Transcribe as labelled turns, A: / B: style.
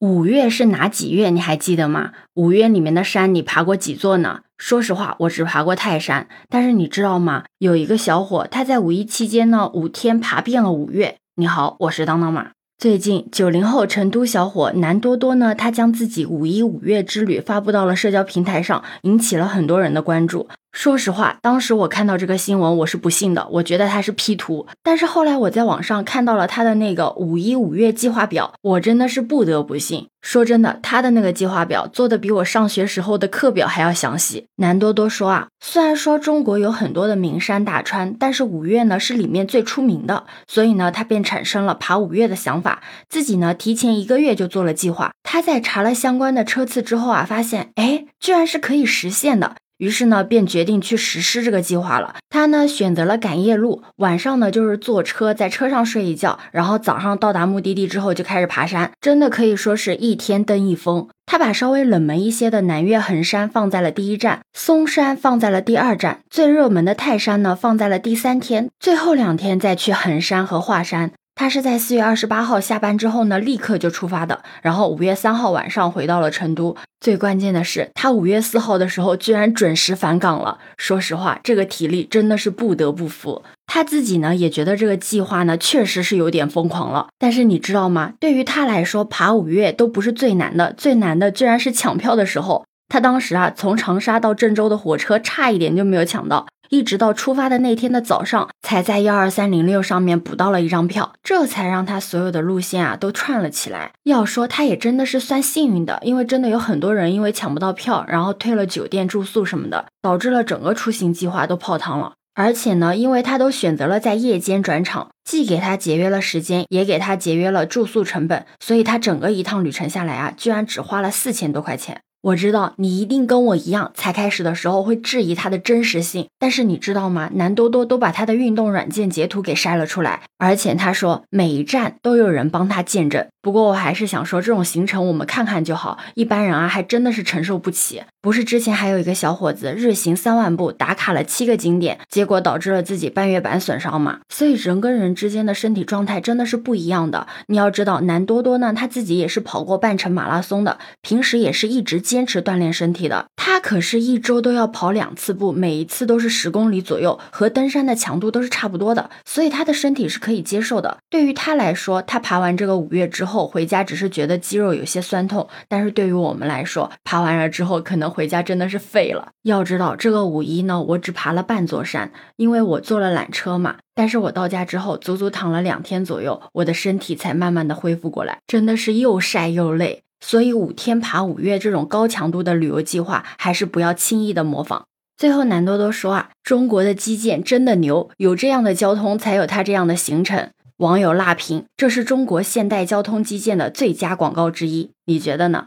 A: 五岳是哪几岳？你还记得吗？五岳里面的山你爬过几座呢？说实话，我只爬过泰山。但是你知道吗？有一个小伙，他在五一期间呢，五天爬遍了五岳。你好，我是当当马。最近，九零后成都小伙南多多呢，他将自己五一五岳之旅发布到了社交平台上，引起了很多人的关注。说实话，当时我看到这个新闻，我是不信的，我觉得他是 P 图。但是后来我在网上看到了他的那个五一五月计划表，我真的是不得不信。说真的，他的那个计划表做的比我上学时候的课表还要详细。南多多说啊，虽然说中国有很多的名山大川，但是五岳呢是里面最出名的，所以呢他便产生了爬五岳的想法，自己呢提前一个月就做了计划。他在查了相关的车次之后啊，发现哎，居然是可以实现的。于是呢，便决定去实施这个计划了。他呢选择了赶夜路，晚上呢就是坐车，在车上睡一觉，然后早上到达目的地之后就开始爬山，真的可以说是一天登一峰。他把稍微冷门一些的南岳衡山放在了第一站，嵩山放在了第二站，最热门的泰山呢放在了第三天，最后两天再去衡山和华山。他是在四月二十八号下班之后呢，立刻就出发的，然后五月三号晚上回到了成都。最关键的是，他五月四号的时候居然准时返岗了。说实话，这个体力真的是不得不服。他自己呢也觉得这个计划呢确实是有点疯狂了。但是你知道吗？对于他来说，爬五岳都不是最难的，最难的居然是抢票的时候。他当时啊，从长沙到郑州的火车差一点就没有抢到。一直到出发的那天的早上，才在幺二三零六上面补到了一张票，这才让他所有的路线啊都串了起来。要说他也真的是算幸运的，因为真的有很多人因为抢不到票，然后退了酒店住宿什么的，导致了整个出行计划都泡汤了。而且呢，因为他都选择了在夜间转场，既给他节约了时间，也给他节约了住宿成本，所以他整个一趟旅程下来啊，居然只花了四千多块钱。我知道你一定跟我一样，才开始的时候会质疑它的真实性。但是你知道吗？南多多都把他的运动软件截图给晒了出来，而且他说每一站都有人帮他见证。不过我还是想说，这种行程我们看看就好，一般人啊还真的是承受不起。不是之前还有一个小伙子日行三万步打卡了七个景点，结果导致了自己半月板损伤嘛？所以人跟人之间的身体状态真的是不一样的。你要知道，南多多呢他自己也是跑过半程马拉松的，平时也是一直坚持锻炼身体的。他可是一周都要跑两次步，每一次都是十公里左右，和登山的强度都是差不多的，所以他的身体是可以接受的。对于他来说，他爬完这个五月之后回家只是觉得肌肉有些酸痛，但是对于我们来说，爬完了之后可能回家真的是废了。要知道这个五一呢，我只爬了半座山，因为我坐了缆车嘛。但是我到家之后，足足躺了两天左右，我的身体才慢慢的恢复过来，真的是又晒又累。所以五天爬五岳这种高强度的旅游计划，还是不要轻易的模仿。最后南多多说啊，中国的基建真的牛，有这样的交通，才有他这样的行程。网友辣评：这是中国现代交通基建的最佳广告之一，你觉得呢？